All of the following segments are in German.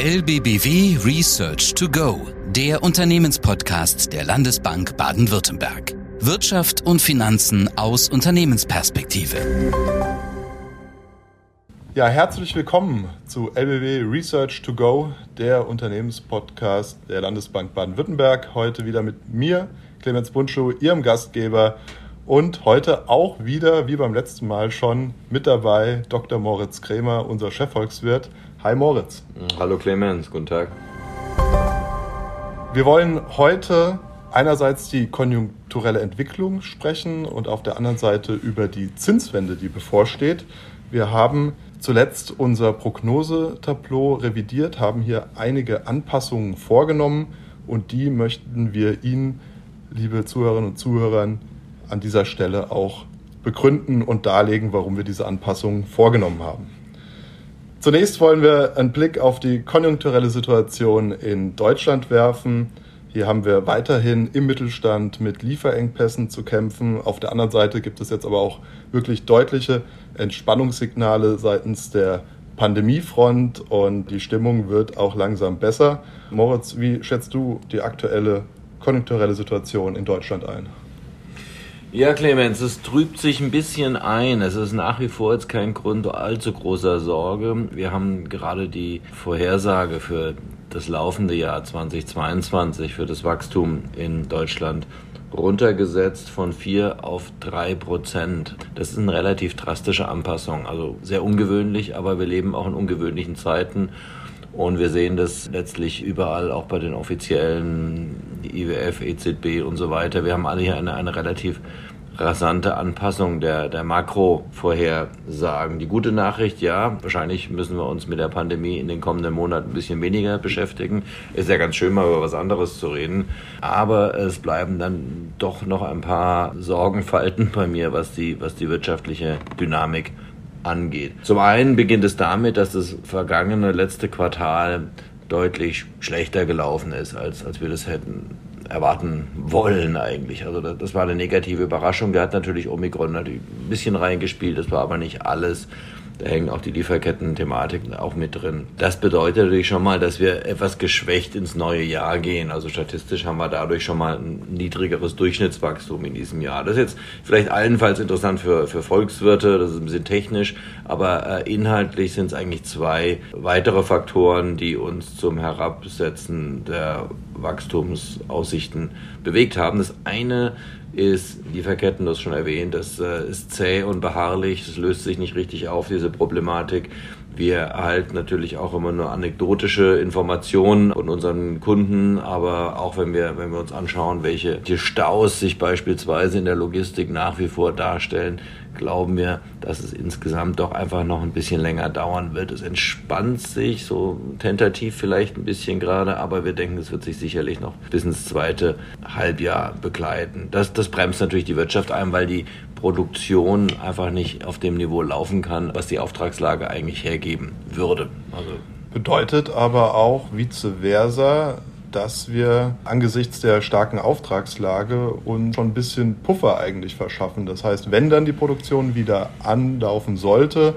LBBW Research to Go, der Unternehmenspodcast der Landesbank Baden-Württemberg. Wirtschaft und Finanzen aus Unternehmensperspektive. Ja, herzlich willkommen zu LBW Research to Go, der Unternehmenspodcast der Landesbank Baden-Württemberg. Heute wieder mit mir, Clemens Buntschuh, Ihrem Gastgeber. Und heute auch wieder, wie beim letzten Mal schon, mit dabei Dr. Moritz Krämer, unser Chefvolkswirt. Hi Moritz. Hallo Clemens, guten Tag. Wir wollen heute einerseits die konjunkturelle Entwicklung sprechen und auf der anderen Seite über die Zinswende, die bevorsteht. Wir haben zuletzt unser Prognosetableau revidiert, haben hier einige Anpassungen vorgenommen und die möchten wir Ihnen, liebe Zuhörerinnen und Zuhörer, an dieser Stelle auch begründen und darlegen, warum wir diese Anpassungen vorgenommen haben. Zunächst wollen wir einen Blick auf die konjunkturelle Situation in Deutschland werfen. Hier haben wir weiterhin im Mittelstand mit Lieferengpässen zu kämpfen. Auf der anderen Seite gibt es jetzt aber auch wirklich deutliche Entspannungssignale seitens der Pandemiefront und die Stimmung wird auch langsam besser. Moritz, wie schätzt du die aktuelle konjunkturelle Situation in Deutschland ein? Ja, Clemens, es trübt sich ein bisschen ein. Es ist nach wie vor jetzt kein Grund allzu großer Sorge. Wir haben gerade die Vorhersage für das laufende Jahr 2022 für das Wachstum in Deutschland runtergesetzt von 4 auf 3 Prozent. Das ist eine relativ drastische Anpassung, also sehr ungewöhnlich, aber wir leben auch in ungewöhnlichen Zeiten. Und wir sehen das letztlich überall, auch bei den offiziellen IWF, EZB und so weiter. Wir haben alle hier eine, eine relativ rasante Anpassung der, der Makro-Vorhersagen. Die gute Nachricht, ja, wahrscheinlich müssen wir uns mit der Pandemie in den kommenden Monaten ein bisschen weniger beschäftigen. Ist ja ganz schön, mal über was anderes zu reden. Aber es bleiben dann doch noch ein paar Sorgenfalten bei mir, was die, was die wirtschaftliche Dynamik angeht. Zum einen beginnt es damit, dass das vergangene letzte Quartal deutlich schlechter gelaufen ist, als, als wir das hätten erwarten wollen eigentlich. Also das, das war eine negative Überraschung. Da hat natürlich Omikron natürlich ein bisschen reingespielt, das war aber nicht alles. Da hängen auch die Lieferketten-Thematiken auch mit drin. Das bedeutet natürlich schon mal, dass wir etwas geschwächt ins neue Jahr gehen. Also statistisch haben wir dadurch schon mal ein niedrigeres Durchschnittswachstum in diesem Jahr. Das ist jetzt vielleicht allenfalls interessant für, für Volkswirte, das ist ein bisschen technisch, aber äh, inhaltlich sind es eigentlich zwei weitere Faktoren, die uns zum Herabsetzen der Wachstumsaussichten bewegt haben. Das eine ist, Lieferketten, das schon erwähnt, das äh, ist zäh und beharrlich, es löst sich nicht richtig auf, diese Problematik. Wir erhalten natürlich auch immer nur anekdotische Informationen von unseren Kunden, aber auch wenn wir, wenn wir uns anschauen, welche Staus sich beispielsweise in der Logistik nach wie vor darstellen, glauben wir, dass es insgesamt doch einfach noch ein bisschen länger dauern wird. Es entspannt sich so tentativ vielleicht ein bisschen gerade, aber wir denken, es wird sich sicherlich noch bis ins zweite Halbjahr begleiten. Das, das bremst natürlich die Wirtschaft ein, weil die Produktion einfach nicht auf dem Niveau laufen kann, was die Auftragslage eigentlich hergeben würde. Also Bedeutet aber auch vice versa, dass wir angesichts der starken Auftragslage uns schon ein bisschen Puffer eigentlich verschaffen. Das heißt, wenn dann die Produktion wieder anlaufen sollte,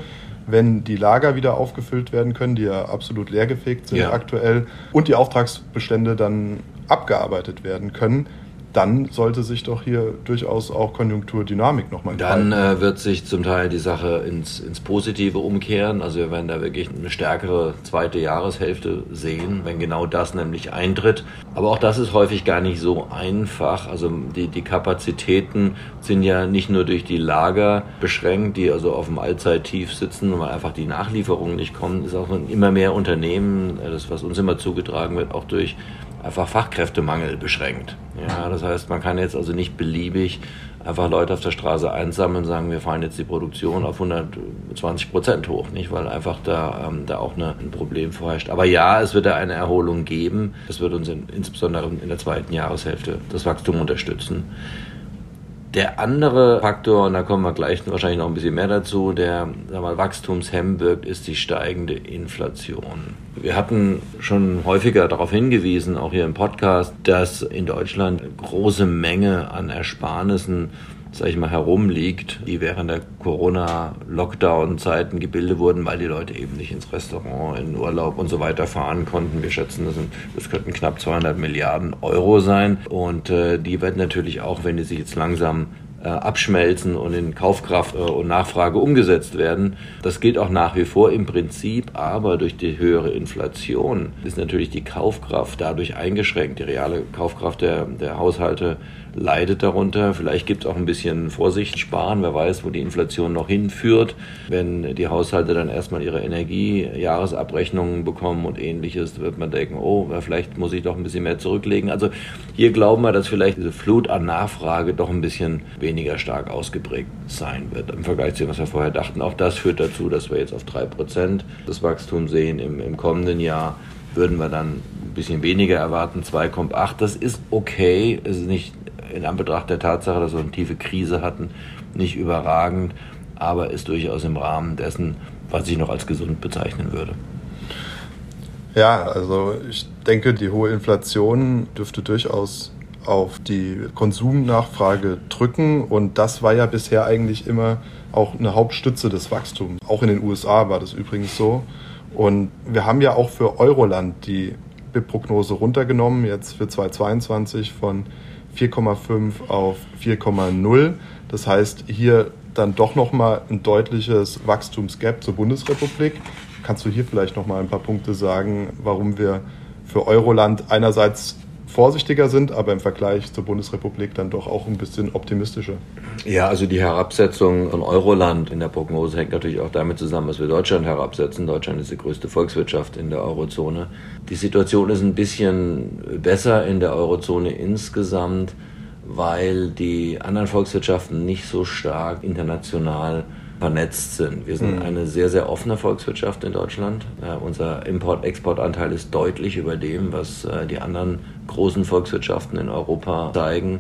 wenn die Lager wieder aufgefüllt werden können, die ja absolut leergefegt sind ja. aktuell, und die Auftragsbestände dann abgearbeitet werden können, dann sollte sich doch hier durchaus auch Konjunkturdynamik nochmal Dann äh, wird sich zum Teil die Sache ins, ins Positive umkehren. Also wir werden da wirklich eine stärkere zweite Jahreshälfte sehen, wenn genau das nämlich eintritt. Aber auch das ist häufig gar nicht so einfach. Also die, die Kapazitäten sind ja nicht nur durch die Lager beschränkt, die also auf dem Allzeittief sitzen, weil einfach die Nachlieferungen nicht kommen. Es ist auch immer mehr Unternehmen, das was uns immer zugetragen wird, auch durch einfach Fachkräftemangel beschränkt. Ja, das heißt, man kann jetzt also nicht beliebig einfach Leute auf der Straße einsammeln und sagen, wir fahren jetzt die Produktion auf 120 Prozent hoch, nicht, weil einfach da, ähm, da auch eine, ein Problem vorherrscht. Aber ja, es wird da eine Erholung geben. Das wird uns in, insbesondere in der zweiten Jahreshälfte das Wachstum unterstützen. Der andere Faktor, und da kommen wir gleich wahrscheinlich noch ein bisschen mehr dazu, der Wachstumshemm wirkt, ist die steigende Inflation. Wir hatten schon häufiger darauf hingewiesen, auch hier im Podcast, dass in Deutschland große Menge an Ersparnissen sag ich mal, herumliegt, die während der Corona-Lockdown-Zeiten gebildet wurden, weil die Leute eben nicht ins Restaurant, in Urlaub und so weiter fahren konnten. Wir schätzen, das, sind, das könnten knapp 200 Milliarden Euro sein. Und äh, die werden natürlich auch, wenn die sich jetzt langsam äh, abschmelzen und in Kaufkraft äh, und Nachfrage umgesetzt werden. Das gilt auch nach wie vor im Prinzip, aber durch die höhere Inflation ist natürlich die Kaufkraft dadurch eingeschränkt. Die reale Kaufkraft der, der Haushalte leidet darunter. Vielleicht gibt es auch ein bisschen Vorsicht sparen. Wer weiß, wo die Inflation noch hinführt. Wenn die Haushalte dann erstmal ihre Energiejahresabrechnungen bekommen und ähnliches, wird man denken, oh, vielleicht muss ich doch ein bisschen mehr zurücklegen. Also hier glauben wir, dass vielleicht diese Flut an Nachfrage doch ein bisschen weniger stark ausgeprägt sein wird im Vergleich zu dem, was wir vorher dachten. Auch das führt dazu, dass wir jetzt auf drei Prozent das Wachstum sehen im, im kommenden Jahr würden wir dann ein bisschen weniger erwarten, 2,8. Das ist okay. Es ist nicht in Anbetracht der Tatsache, dass wir eine tiefe Krise hatten, nicht überragend, aber ist durchaus im Rahmen dessen, was ich noch als gesund bezeichnen würde. Ja, also ich denke, die hohe Inflation dürfte durchaus auf die Konsumnachfrage drücken und das war ja bisher eigentlich immer auch eine Hauptstütze des Wachstums. Auch in den USA war das übrigens so. Und wir haben ja auch für Euroland die BIP-Prognose runtergenommen, jetzt für 2022 von 4,5 auf 4,0. Das heißt, hier dann doch nochmal ein deutliches Wachstumsgap zur Bundesrepublik. Kannst du hier vielleicht nochmal ein paar Punkte sagen, warum wir für Euroland einerseits vorsichtiger sind, aber im Vergleich zur Bundesrepublik dann doch auch ein bisschen optimistischer. Ja, also die Herabsetzung von Euroland in der Prognose hängt natürlich auch damit zusammen, dass wir Deutschland herabsetzen. Deutschland ist die größte Volkswirtschaft in der Eurozone. Die Situation ist ein bisschen besser in der Eurozone insgesamt, weil die anderen Volkswirtschaften nicht so stark international vernetzt sind. Wir sind mhm. eine sehr, sehr offene Volkswirtschaft in Deutschland. Äh, unser Import-Export-Anteil ist deutlich über dem, was äh, die anderen großen Volkswirtschaften in Europa zeigen.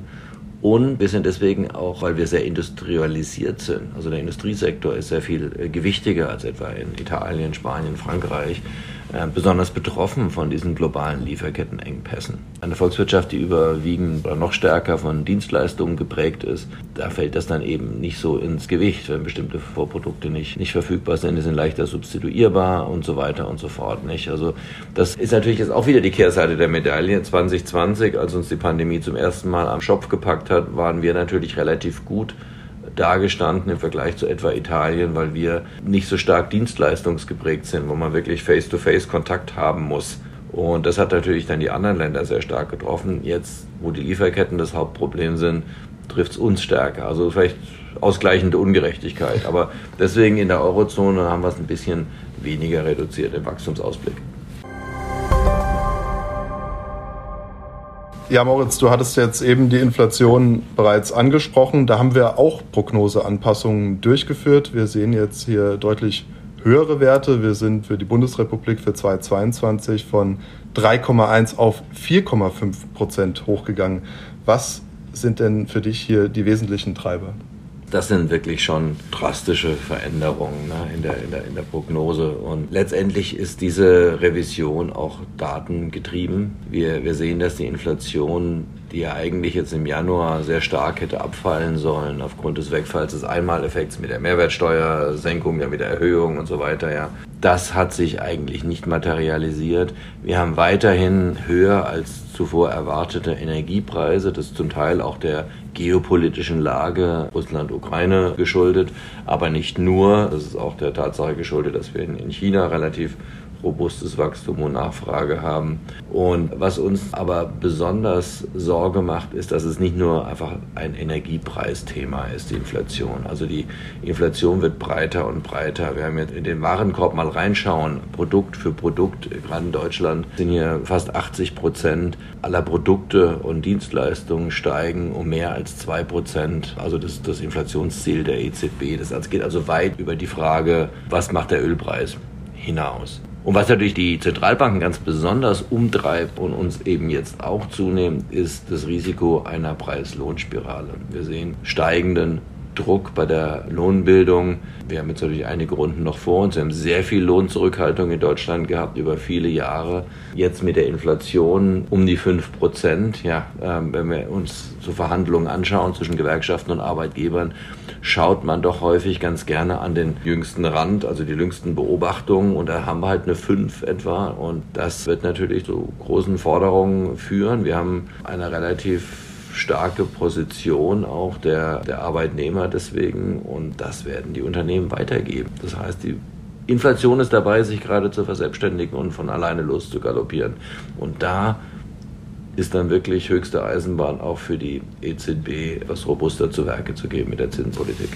Und wir sind deswegen auch, weil wir sehr industrialisiert sind, also der Industriesektor ist sehr viel äh, gewichtiger als etwa in Italien, Spanien, Frankreich, besonders betroffen von diesen globalen Lieferkettenengpässen. Eine Volkswirtschaft, die überwiegend oder noch stärker von Dienstleistungen geprägt ist, da fällt das dann eben nicht so ins Gewicht, wenn bestimmte Vorprodukte nicht, nicht verfügbar sind, die sind leichter substituierbar und so weiter und so fort. Nicht? Also das ist natürlich jetzt auch wieder die Kehrseite der Medaille. 2020, als uns die Pandemie zum ersten Mal am Schopf gepackt hat, waren wir natürlich relativ gut dagestanden im Vergleich zu etwa Italien, weil wir nicht so stark dienstleistungsgeprägt sind, wo man wirklich face-to-face -face Kontakt haben muss. Und das hat natürlich dann die anderen Länder sehr stark getroffen. Jetzt, wo die Lieferketten das Hauptproblem sind, trifft es uns stärker. Also vielleicht ausgleichende Ungerechtigkeit. Aber deswegen in der Eurozone haben wir es ein bisschen weniger reduziert im Wachstumsausblick. Ja, Moritz, du hattest jetzt eben die Inflation bereits angesprochen. Da haben wir auch Prognoseanpassungen durchgeführt. Wir sehen jetzt hier deutlich höhere Werte. Wir sind für die Bundesrepublik für 2022 von 3,1 auf 4,5 Prozent hochgegangen. Was sind denn für dich hier die wesentlichen Treiber? Das sind wirklich schon drastische Veränderungen ne, in, der, in, der, in der Prognose. Und letztendlich ist diese Revision auch datengetrieben. Wir, wir sehen, dass die Inflation, die ja eigentlich jetzt im Januar sehr stark hätte abfallen sollen, aufgrund des Wegfalls des Einmaleffekts mit der Mehrwertsteuersenkung, ja mit der Erhöhung und so weiter, ja, das hat sich eigentlich nicht materialisiert. Wir haben weiterhin höher als zuvor erwartete Energiepreise, das zum Teil auch der geopolitischen Lage Russland-Ukraine geschuldet, aber nicht nur. Das ist auch der Tatsache geschuldet, dass wir in China relativ robustes Wachstum und Nachfrage haben. Und was uns aber besonders Sorge macht, ist, dass es nicht nur einfach ein Energiepreisthema ist, die Inflation. Also die Inflation wird breiter und breiter. Wir haben jetzt in den Warenkorb mal reinschauen, Produkt für Produkt, gerade in Deutschland sind hier fast 80 Prozent aller Produkte und Dienstleistungen steigen um mehr als zwei Prozent. Also das, das Inflationsziel der EZB. Das geht also weit über die Frage, was macht der Ölpreis hinaus. Und was natürlich die Zentralbanken ganz besonders umtreibt und uns eben jetzt auch zunehmend, ist das Risiko einer Preis-Lohn-Spirale. Wir sehen steigenden Druck bei der Lohnbildung. Wir haben jetzt natürlich einige Runden noch vor uns. Wir haben sehr viel Lohnzurückhaltung in Deutschland gehabt über viele Jahre. Jetzt mit der Inflation um die 5 Prozent. Ja, ähm, wenn wir uns so Verhandlungen anschauen zwischen Gewerkschaften und Arbeitgebern, schaut man doch häufig ganz gerne an den jüngsten Rand, also die jüngsten Beobachtungen. Und da haben wir halt eine 5 etwa. Und das wird natürlich zu großen Forderungen führen. Wir haben eine relativ starke Position auch der, der Arbeitnehmer deswegen und das werden die Unternehmen weitergeben. Das heißt, die Inflation ist dabei, sich gerade zu verselbstständigen und von alleine loszugaloppieren. Und da ist dann wirklich höchste Eisenbahn auch für die EZB etwas robuster zu Werke zu gehen mit der Zinspolitik.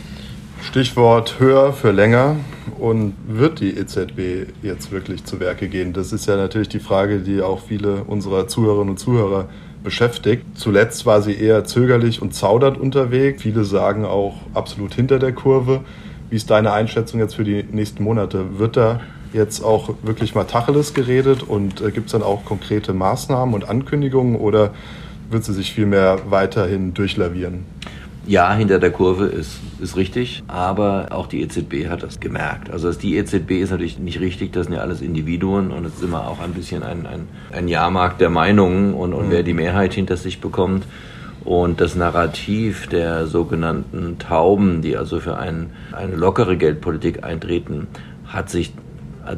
Stichwort höher für länger. Und wird die EZB jetzt wirklich zu Werke gehen? Das ist ja natürlich die Frage, die auch viele unserer Zuhörerinnen und Zuhörer beschäftigt. Zuletzt war sie eher zögerlich und zaudert unterwegs. Viele sagen auch absolut hinter der Kurve. Wie ist deine Einschätzung jetzt für die nächsten Monate? Wird da jetzt auch wirklich mal Tacheles geredet und äh, gibt es dann auch konkrete Maßnahmen und Ankündigungen oder wird sie sich vielmehr weiterhin durchlavieren? Ja, hinter der Kurve ist, ist richtig, aber auch die EZB hat das gemerkt. Also die EZB ist natürlich nicht richtig, das sind ja alles Individuen und es ist immer auch ein bisschen ein, ein, ein Jahrmarkt der Meinungen und, und mhm. wer die Mehrheit hinter sich bekommt. Und das Narrativ der sogenannten Tauben, die also für ein, eine lockere Geldpolitik eintreten, hat sich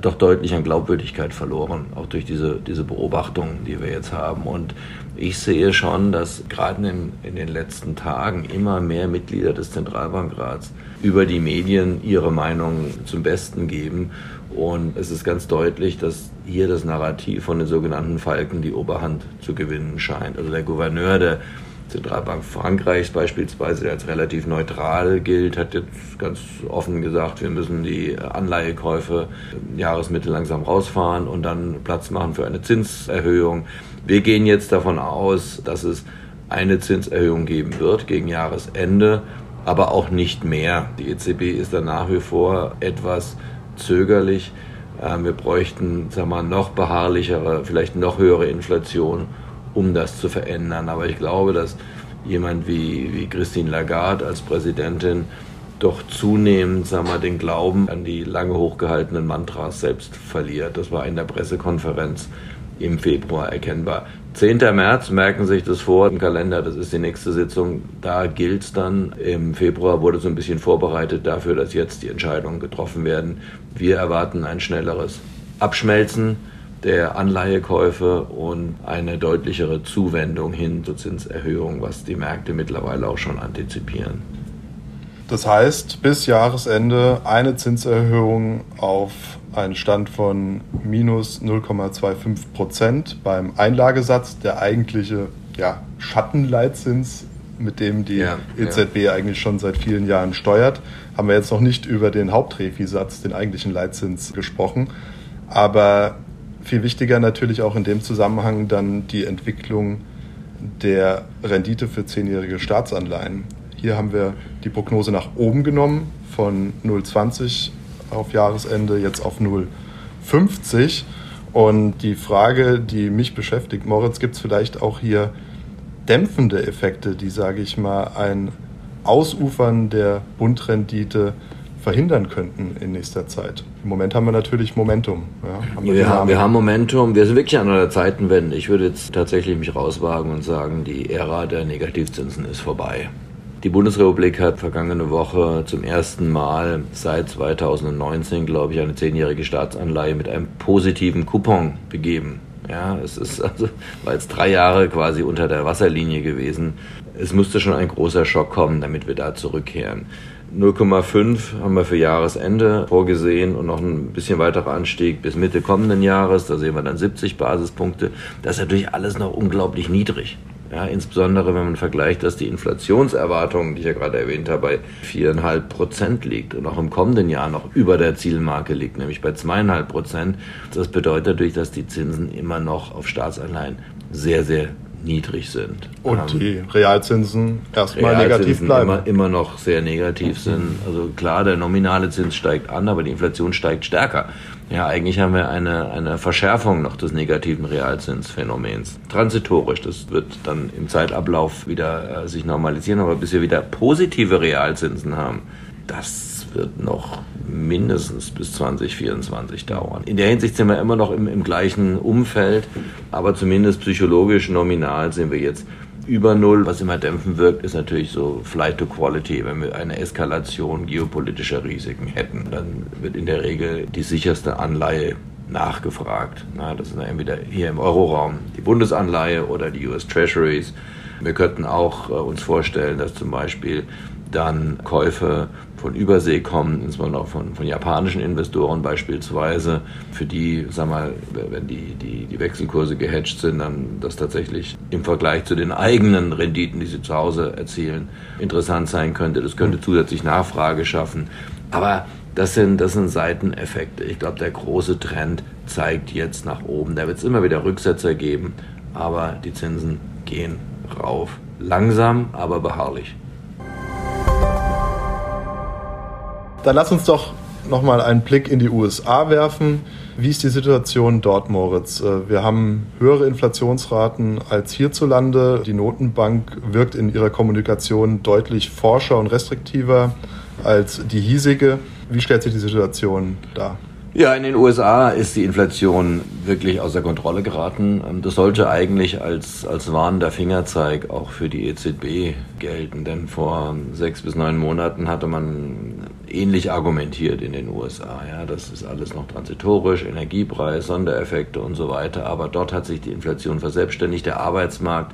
doch deutlich an Glaubwürdigkeit verloren, auch durch diese, diese Beobachtungen, die wir jetzt haben. Und ich sehe schon, dass gerade in, in den letzten Tagen immer mehr Mitglieder des Zentralbankrats über die Medien ihre Meinung zum Besten geben. Und es ist ganz deutlich, dass hier das Narrativ von den sogenannten Falken die Oberhand zu gewinnen scheint. Also der Gouverneur der Zentralbank Frankreichs beispielsweise, der als relativ neutral gilt, hat jetzt ganz offen gesagt, wir müssen die Anleihekäufe Jahresmittel langsam rausfahren und dann Platz machen für eine Zinserhöhung. Wir gehen jetzt davon aus, dass es eine Zinserhöhung geben wird gegen Jahresende, aber auch nicht mehr. Die EZB ist da nach wie vor etwas zögerlich. Ähm, wir bräuchten sagen wir, noch beharrlichere, vielleicht noch höhere Inflation, um das zu verändern. Aber ich glaube, dass jemand wie, wie Christine Lagarde als Präsidentin doch zunehmend sagen wir, den Glauben an die lange hochgehaltenen Mantras selbst verliert. Das war in der Pressekonferenz im Februar erkennbar. 10. März, merken sich das vor im Kalender, das ist die nächste Sitzung. Da gilt es dann. Im Februar wurde so ein bisschen vorbereitet dafür, dass jetzt die Entscheidungen getroffen werden. Wir erwarten ein schnelleres Abschmelzen der Anleihekäufe und eine deutlichere Zuwendung hin zur Zinserhöhung, was die Märkte mittlerweile auch schon antizipieren. Das heißt, bis Jahresende eine Zinserhöhung auf einen Stand von minus 0,25 Prozent beim Einlagesatz, der eigentliche ja, Schattenleitzins, mit dem die ja, EZB ja. eigentlich schon seit vielen Jahren steuert. Haben wir jetzt noch nicht über den Hauptrefi-Satz, den eigentlichen Leitzins, gesprochen. Aber viel wichtiger natürlich auch in dem Zusammenhang dann die Entwicklung der Rendite für zehnjährige Staatsanleihen. Hier haben wir die Prognose nach oben genommen von 0,20 auf Jahresende jetzt auf 0,50. Und die Frage, die mich beschäftigt, Moritz, gibt es vielleicht auch hier dämpfende Effekte, die, sage ich mal, ein Ausufern der Bundrendite verhindern könnten in nächster Zeit. Im Moment haben wir natürlich Momentum. Ja, haben wir, wir, haben, wir, haben, Momentum. Wir sind wirklich an einer Zeitenwende. Ich würde jetzt tatsächlich mich rauswagen und sagen, die Ära der Negativzinsen ist vorbei. Die Bundesrepublik hat vergangene Woche zum ersten Mal seit 2019, glaube ich, eine zehnjährige Staatsanleihe mit einem positiven Coupon begeben. Ja, es ist also, war jetzt drei Jahre quasi unter der Wasserlinie gewesen. Es musste schon ein großer Schock kommen, damit wir da zurückkehren. 0,5 haben wir für Jahresende vorgesehen und noch ein bisschen weiterer Anstieg bis Mitte kommenden Jahres. Da sehen wir dann 70 Basispunkte. Das ist natürlich alles noch unglaublich niedrig. Ja, insbesondere wenn man vergleicht, dass die Inflationserwartung, die ich ja gerade erwähnt habe, bei viereinhalb Prozent liegt und auch im kommenden Jahr noch über der Zielmarke liegt, nämlich bei zweieinhalb Prozent. Das bedeutet natürlich, dass die Zinsen immer noch auf Staatsanleihen sehr, sehr niedrig sind. Und ähm, die Realzinsen erstmal negativ bleiben. Immer, immer noch sehr negativ sind. Also klar, der nominale Zins steigt an, aber die Inflation steigt stärker. Ja, eigentlich haben wir eine, eine Verschärfung noch des negativen Realzinsphänomens. Transitorisch, das wird dann im Zeitablauf wieder äh, sich normalisieren, aber bis wir wieder positive Realzinsen haben, das wird noch mindestens bis 2024 dauern. In der Hinsicht sind wir immer noch im, im gleichen Umfeld, aber zumindest psychologisch nominal sind wir jetzt über Null. Was immer dämpfen wirkt, ist natürlich so Flight to Quality. Wenn wir eine Eskalation geopolitischer Risiken hätten, dann wird in der Regel die sicherste Anleihe nachgefragt. Na, das sind entweder hier im Euroraum die Bundesanleihe oder die US Treasuries. Wir könnten auch äh, uns vorstellen, dass zum Beispiel dann Käufe von Übersee kommen, insbesondere auch von, von japanischen Investoren beispielsweise, für die, sag mal, wenn die, die, die Wechselkurse gehatcht sind, dann das tatsächlich im Vergleich zu den eigenen Renditen, die sie zu Hause erzielen, interessant sein könnte. Das könnte zusätzlich Nachfrage schaffen. Aber das sind, das sind Seiteneffekte. Ich glaube, der große Trend zeigt jetzt nach oben. Da wird es immer wieder Rücksetzer geben, aber die Zinsen gehen rauf. Langsam, aber beharrlich. Dann lass uns doch nochmal einen Blick in die USA werfen. Wie ist die Situation dort, Moritz? Äh, wir haben höhere Inflationsraten als hierzulande. Die Notenbank wirkt in ihrer Kommunikation deutlich forscher und restriktiver als die hiesige. Wie stellt sich die Situation dar? Ja, in den USA ist die Inflation wirklich außer Kontrolle geraten. Ähm, das sollte eigentlich als, als warnender Fingerzeig auch für die EZB gelten, denn vor sechs bis neun Monaten hatte man ähnlich argumentiert in den USA. Ja, das ist alles noch transitorisch, Energiepreis, Sondereffekte und so weiter. Aber dort hat sich die Inflation verselbstständigt. Der Arbeitsmarkt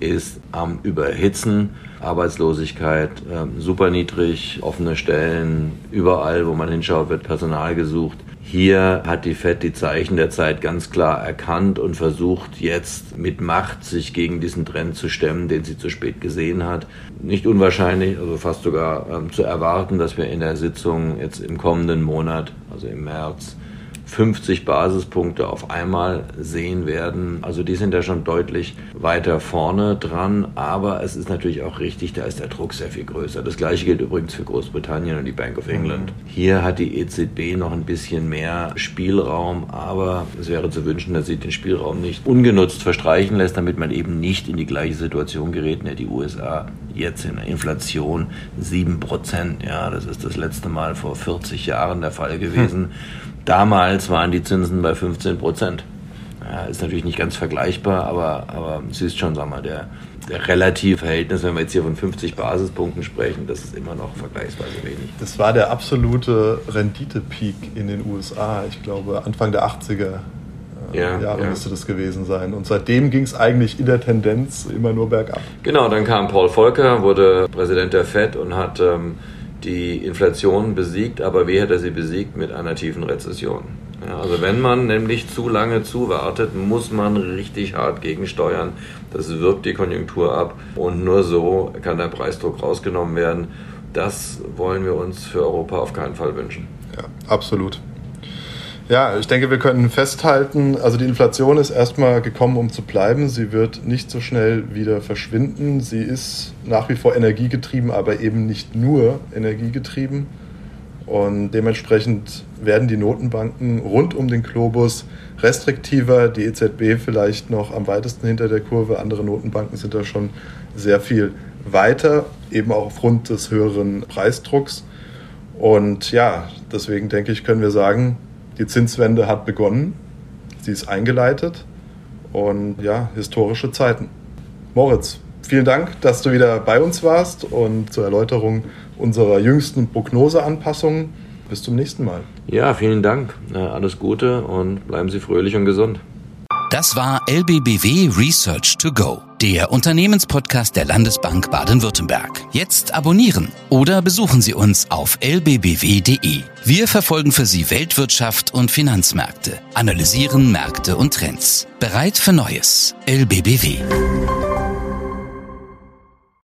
ist am Überhitzen. Arbeitslosigkeit äh, super niedrig, offene Stellen, überall, wo man hinschaut, wird Personal gesucht. Hier hat die Fed die Zeichen der Zeit ganz klar erkannt und versucht jetzt mit Macht sich gegen diesen Trend zu stemmen, den sie zu spät gesehen hat. Nicht unwahrscheinlich, also fast sogar ähm, zu erwarten, dass wir in der Sitzung jetzt im kommenden Monat, also im März, 50 Basispunkte auf einmal sehen werden. Also die sind ja schon deutlich weiter vorne dran, aber es ist natürlich auch richtig, da ist der Druck sehr viel größer. Das gleiche gilt übrigens für Großbritannien und die Bank of England. Hier hat die EZB noch ein bisschen mehr Spielraum, aber es wäre zu wünschen, dass sie den Spielraum nicht ungenutzt verstreichen lässt, damit man eben nicht in die gleiche Situation gerät, in der die USA jetzt in der Inflation 7%. Ja, das ist das letzte Mal vor 40 Jahren der Fall gewesen. Hm. Damals waren die Zinsen bei 15 Prozent. Ja, ist natürlich nicht ganz vergleichbar, aber, aber es ist schon, sag mal, der, der relative Verhältnis, wenn wir jetzt hier von 50 Basispunkten sprechen, das ist immer noch vergleichsweise wenig. Das war der absolute Rendite-Peak in den USA. Ich glaube, Anfang der 80er äh, ja, Jahre ja. müsste das gewesen sein. Und seitdem ging es eigentlich in der Tendenz immer nur bergab. Genau, dann kam Paul Volcker, wurde Präsident der FED und hat ähm, die Inflation besiegt, aber wie hätte er sie besiegt? Mit einer tiefen Rezession. Ja, also wenn man nämlich zu lange zuwartet, muss man richtig hart gegensteuern. Das wirkt die Konjunktur ab und nur so kann der Preisdruck rausgenommen werden. Das wollen wir uns für Europa auf keinen Fall wünschen. Ja, absolut. Ja, ich denke, wir können festhalten, also die Inflation ist erstmal gekommen, um zu bleiben. Sie wird nicht so schnell wieder verschwinden. Sie ist nach wie vor energiegetrieben, aber eben nicht nur energiegetrieben. Und dementsprechend werden die Notenbanken rund um den Globus restriktiver, die EZB vielleicht noch am weitesten hinter der Kurve. Andere Notenbanken sind da schon sehr viel weiter, eben auch aufgrund des höheren Preisdrucks. Und ja, deswegen denke ich, können wir sagen, die Zinswende hat begonnen, sie ist eingeleitet und ja, historische Zeiten. Moritz, vielen Dank, dass du wieder bei uns warst und zur Erläuterung unserer jüngsten Prognoseanpassungen. Bis zum nächsten Mal. Ja, vielen Dank. Alles Gute und bleiben Sie fröhlich und gesund. Das war LBBW Research to Go, der Unternehmenspodcast der Landesbank Baden-Württemberg. Jetzt abonnieren oder besuchen Sie uns auf lbbw.de. Wir verfolgen für Sie Weltwirtschaft und Finanzmärkte, analysieren Märkte und Trends. Bereit für Neues. LBBW.